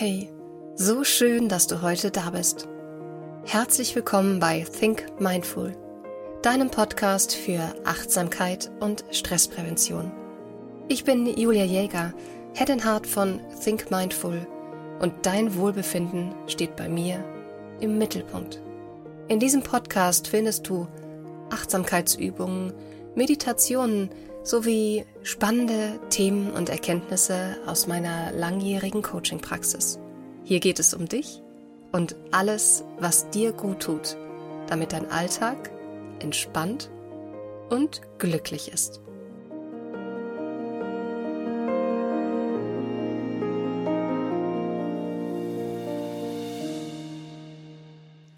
Hey, so schön, dass du heute da bist. Herzlich willkommen bei Think Mindful, deinem Podcast für Achtsamkeit und Stressprävention. Ich bin Julia Jäger, Head and Heart von Think Mindful und dein Wohlbefinden steht bei mir im Mittelpunkt. In diesem Podcast findest du Achtsamkeitsübungen, Meditationen sowie spannende Themen und Erkenntnisse aus meiner langjährigen Coaching-Praxis. Hier geht es um dich und alles, was dir gut tut, damit dein Alltag entspannt und glücklich ist.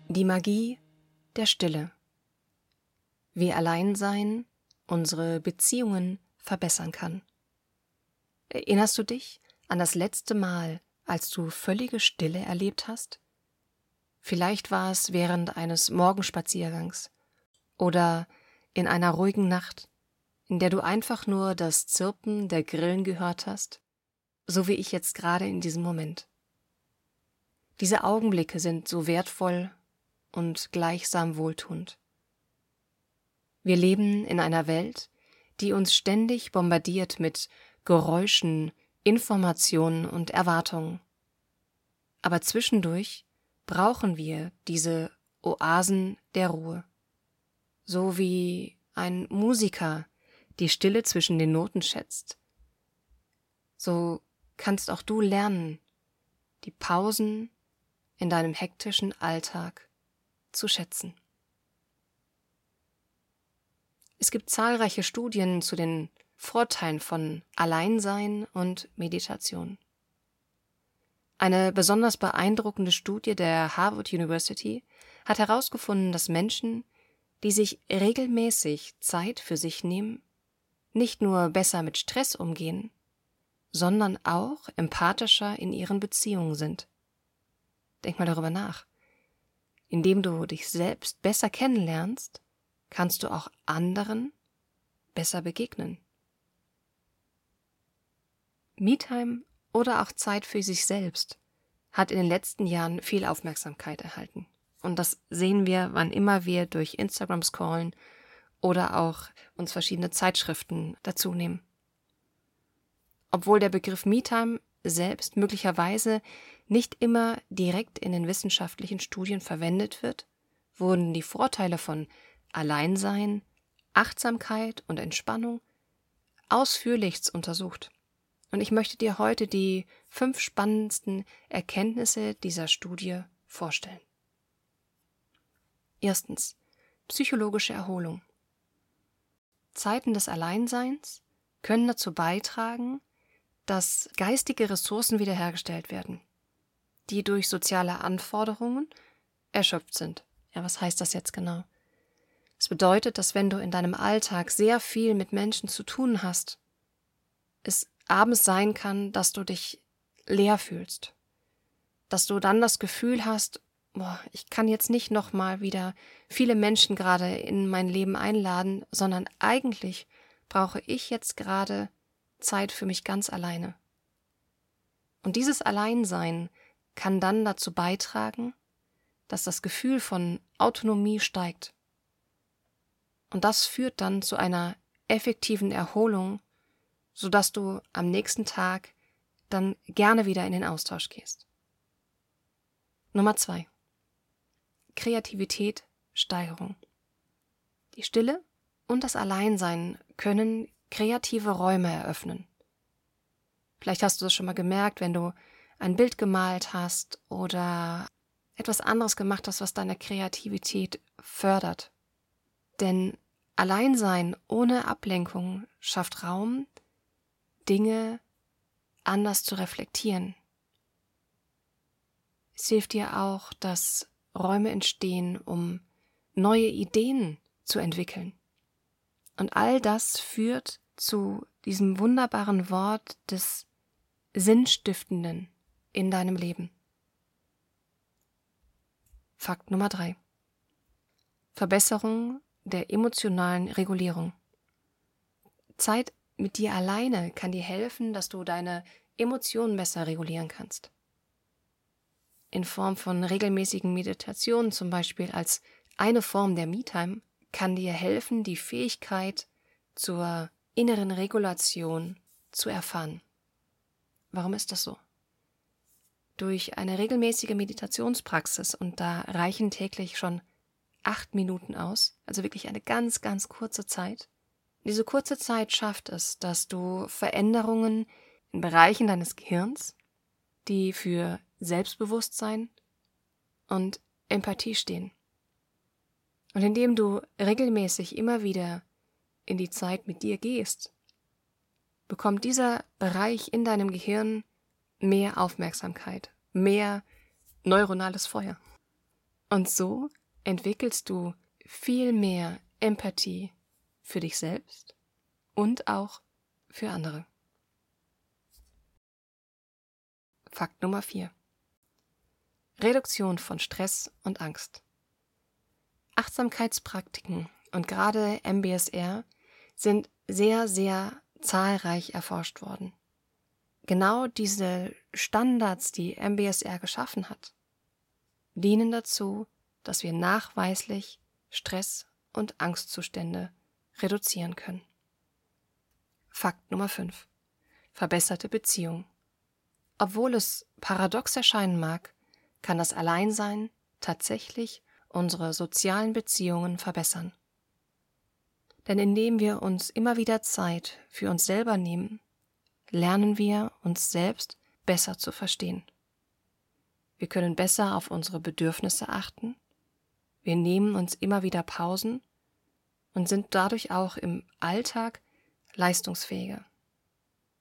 Die Magie der Stille. Wie Alleinsein unsere Beziehungen verbessern kann. Erinnerst du dich an das letzte Mal, als du völlige Stille erlebt hast? Vielleicht war es während eines Morgenspaziergangs oder in einer ruhigen Nacht, in der du einfach nur das Zirpen der Grillen gehört hast, so wie ich jetzt gerade in diesem Moment. Diese Augenblicke sind so wertvoll und gleichsam wohltuend. Wir leben in einer Welt, die uns ständig bombardiert mit Geräuschen, Informationen und Erwartungen. Aber zwischendurch brauchen wir diese Oasen der Ruhe. So wie ein Musiker die Stille zwischen den Noten schätzt. So kannst auch du lernen, die Pausen in deinem hektischen Alltag zu schätzen. Es gibt zahlreiche Studien zu den Vorteilen von Alleinsein und Meditation. Eine besonders beeindruckende Studie der Harvard University hat herausgefunden, dass Menschen, die sich regelmäßig Zeit für sich nehmen, nicht nur besser mit Stress umgehen, sondern auch empathischer in ihren Beziehungen sind. Denk mal darüber nach. Indem du dich selbst besser kennenlernst, kannst du auch anderen besser begegnen. Me-Time oder auch Zeit für sich selbst hat in den letzten Jahren viel Aufmerksamkeit erhalten. Und das sehen wir, wann immer wir durch Instagram scrollen oder auch uns verschiedene Zeitschriften dazu nehmen. Obwohl der Begriff Me-Time selbst möglicherweise nicht immer direkt in den wissenschaftlichen Studien verwendet wird, wurden die Vorteile von Alleinsein, Achtsamkeit und Entspannung ausführlichst untersucht. Und ich möchte dir heute die fünf spannendsten Erkenntnisse dieser Studie vorstellen. Erstens. Psychologische Erholung. Zeiten des Alleinseins können dazu beitragen, dass geistige Ressourcen wiederhergestellt werden, die durch soziale Anforderungen erschöpft sind. Ja, was heißt das jetzt genau? Es bedeutet, dass wenn du in deinem Alltag sehr viel mit Menschen zu tun hast, es abends sein kann, dass du dich leer fühlst. Dass du dann das Gefühl hast, boah, ich kann jetzt nicht nochmal wieder viele Menschen gerade in mein Leben einladen, sondern eigentlich brauche ich jetzt gerade Zeit für mich ganz alleine. Und dieses Alleinsein kann dann dazu beitragen, dass das Gefühl von Autonomie steigt und das führt dann zu einer effektiven Erholung, sodass du am nächsten Tag dann gerne wieder in den Austausch gehst. Nummer zwei. Kreativität, Steigerung. Die Stille und das Alleinsein können kreative Räume eröffnen. Vielleicht hast du das schon mal gemerkt, wenn du ein Bild gemalt hast oder etwas anderes gemacht hast, was deine Kreativität fördert. Denn Alleinsein ohne Ablenkung schafft Raum, Dinge anders zu reflektieren. Es hilft dir auch, dass Räume entstehen, um neue Ideen zu entwickeln. Und all das führt zu diesem wunderbaren Wort des Sinnstiftenden in deinem Leben. Fakt Nummer drei. Verbesserung der emotionalen Regulierung. Zeit mit dir alleine kann dir helfen, dass du deine Emotionen besser regulieren kannst. in Form von regelmäßigen Meditationen zum Beispiel als eine Form der Me-Time kann dir helfen, die Fähigkeit zur inneren Regulation zu erfahren. Warum ist das so? Durch eine regelmäßige Meditationspraxis, und da reichen täglich schon acht Minuten aus, also wirklich eine ganz, ganz kurze Zeit. Diese kurze Zeit schafft es, dass du Veränderungen in Bereichen deines Gehirns, die für Selbstbewusstsein und Empathie stehen. Und indem du regelmäßig immer wieder in die Zeit mit dir gehst, bekommt dieser Bereich in deinem Gehirn mehr Aufmerksamkeit, mehr neuronales Feuer. Und so entwickelst du viel mehr Empathie für dich selbst und auch für andere. Fakt Nummer 4. Reduktion von Stress und Angst. Achtsamkeitspraktiken und gerade MBSR sind sehr, sehr zahlreich erforscht worden. Genau diese Standards, die MBSR geschaffen hat, dienen dazu, dass wir nachweislich Stress und Angstzustände reduzieren können. Fakt Nummer 5. Verbesserte Beziehung. Obwohl es paradox erscheinen mag, kann das Alleinsein tatsächlich unsere sozialen Beziehungen verbessern. Denn indem wir uns immer wieder Zeit für uns selber nehmen, lernen wir uns selbst besser zu verstehen. Wir können besser auf unsere Bedürfnisse achten, wir nehmen uns immer wieder Pausen und sind dadurch auch im Alltag leistungsfähiger.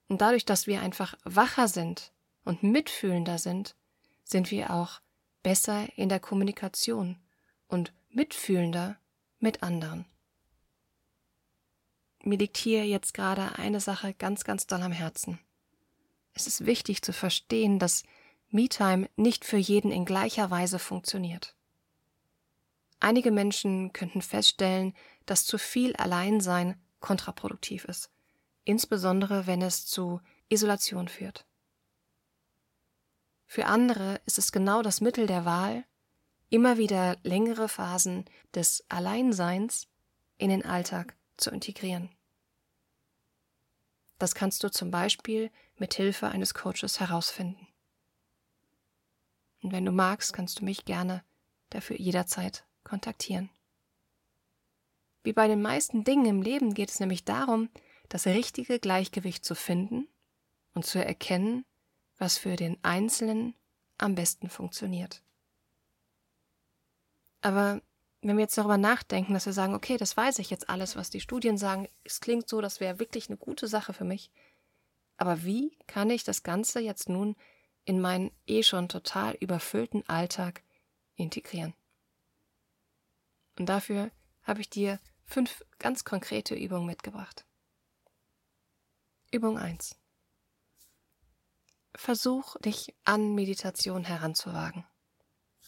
Und dadurch, dass wir einfach wacher sind und mitfühlender sind, sind wir auch besser in der Kommunikation und mitfühlender mit anderen. Mir liegt hier jetzt gerade eine Sache ganz, ganz doll am Herzen. Es ist wichtig zu verstehen, dass MeTime nicht für jeden in gleicher Weise funktioniert. Einige Menschen könnten feststellen, dass zu viel Alleinsein kontraproduktiv ist, insbesondere wenn es zu Isolation führt. Für andere ist es genau das Mittel der Wahl, immer wieder längere Phasen des Alleinseins in den Alltag zu integrieren. Das kannst du zum Beispiel mit Hilfe eines Coaches herausfinden. Und wenn du magst, kannst du mich gerne dafür jederzeit kontaktieren. Wie bei den meisten Dingen im Leben geht es nämlich darum, das richtige Gleichgewicht zu finden und zu erkennen, was für den Einzelnen am besten funktioniert. Aber wenn wir jetzt darüber nachdenken, dass wir sagen, okay, das weiß ich jetzt alles, was die Studien sagen, es klingt so, das wäre wirklich eine gute Sache für mich. Aber wie kann ich das Ganze jetzt nun in meinen eh schon total überfüllten Alltag integrieren? Und dafür habe ich dir fünf ganz konkrete Übungen mitgebracht. Übung 1. Versuch dich an Meditation heranzuwagen.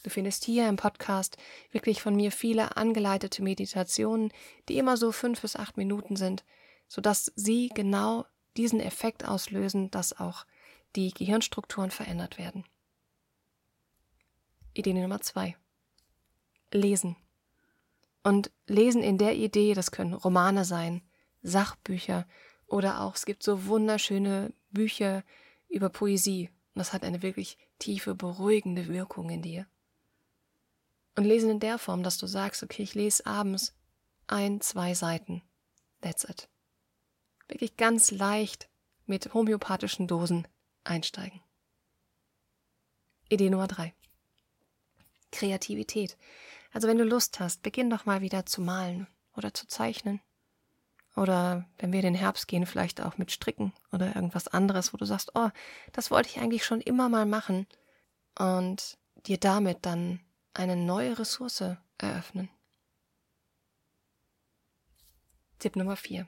Du findest hier im Podcast wirklich von mir viele angeleitete Meditationen, die immer so fünf bis acht Minuten sind, sodass sie genau diesen Effekt auslösen, dass auch die Gehirnstrukturen verändert werden. Idee Nummer zwei. Lesen. Und lesen in der Idee, das können Romane sein, Sachbücher oder auch, es gibt so wunderschöne Bücher über Poesie. Und das hat eine wirklich tiefe, beruhigende Wirkung in dir. Und lesen in der Form, dass du sagst, okay, ich lese abends ein, zwei Seiten. That's it. Wirklich ganz leicht mit homöopathischen Dosen einsteigen. Idee Nummer drei. Kreativität. Also wenn du Lust hast, beginn doch mal wieder zu malen oder zu zeichnen. Oder wenn wir in den Herbst gehen, vielleicht auch mit Stricken oder irgendwas anderes, wo du sagst, oh, das wollte ich eigentlich schon immer mal machen. Und dir damit dann eine neue Ressource eröffnen. Tipp Nummer 4.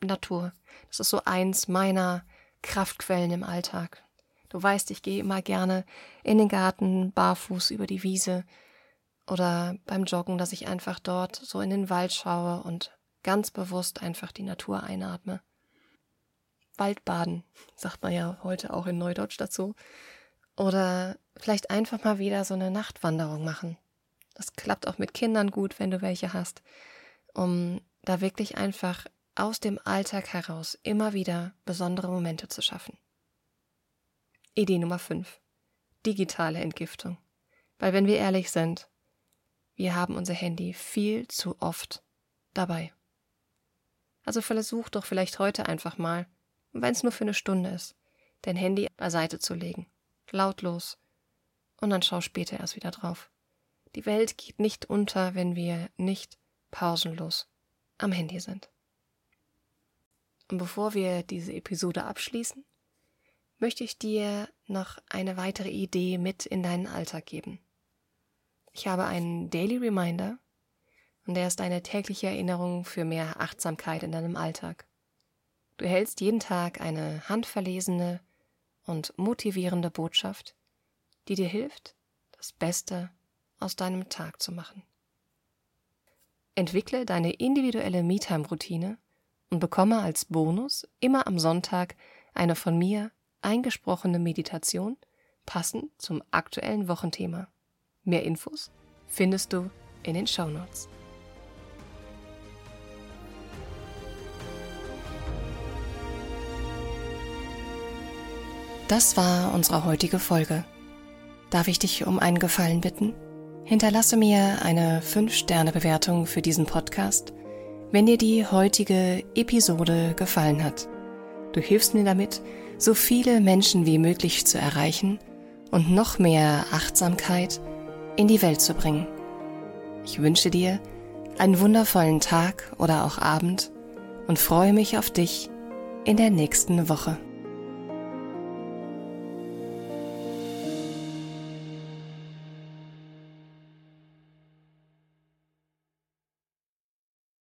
Natur. Das ist so eins meiner Kraftquellen im Alltag. Du weißt, ich gehe immer gerne in den Garten, barfuß über die Wiese oder beim Joggen, dass ich einfach dort so in den Wald schaue und ganz bewusst einfach die Natur einatme. Waldbaden, sagt man ja heute auch in Neudeutsch dazu. Oder vielleicht einfach mal wieder so eine Nachtwanderung machen. Das klappt auch mit Kindern gut, wenn du welche hast, um da wirklich einfach aus dem Alltag heraus immer wieder besondere Momente zu schaffen. Idee Nummer 5. Digitale Entgiftung. Weil wenn wir ehrlich sind, wir haben unser Handy viel zu oft dabei. Also versuch doch vielleicht heute einfach mal, wenn es nur für eine Stunde ist, dein Handy beiseite zu legen, lautlos, und dann schau später erst wieder drauf. Die Welt geht nicht unter, wenn wir nicht pausenlos am Handy sind. Und bevor wir diese Episode abschließen, möchte ich dir noch eine weitere Idee mit in deinen Alltag geben. Ich habe einen Daily Reminder und der ist eine tägliche Erinnerung für mehr Achtsamkeit in deinem Alltag. Du erhältst jeden Tag eine handverlesene und motivierende Botschaft, die dir hilft, das Beste aus deinem Tag zu machen. Entwickle deine individuelle Me-Time-Routine und bekomme als Bonus immer am Sonntag eine von mir eingesprochene Meditation passend zum aktuellen Wochenthema. Mehr Infos findest du in den Show Notes. Das war unsere heutige Folge. Darf ich dich um einen Gefallen bitten? Hinterlasse mir eine 5-Sterne-Bewertung für diesen Podcast, wenn dir die heutige Episode gefallen hat. Du hilfst mir damit, so viele Menschen wie möglich zu erreichen und noch mehr Achtsamkeit in die Welt zu bringen. Ich wünsche dir einen wundervollen Tag oder auch Abend und freue mich auf dich in der nächsten Woche.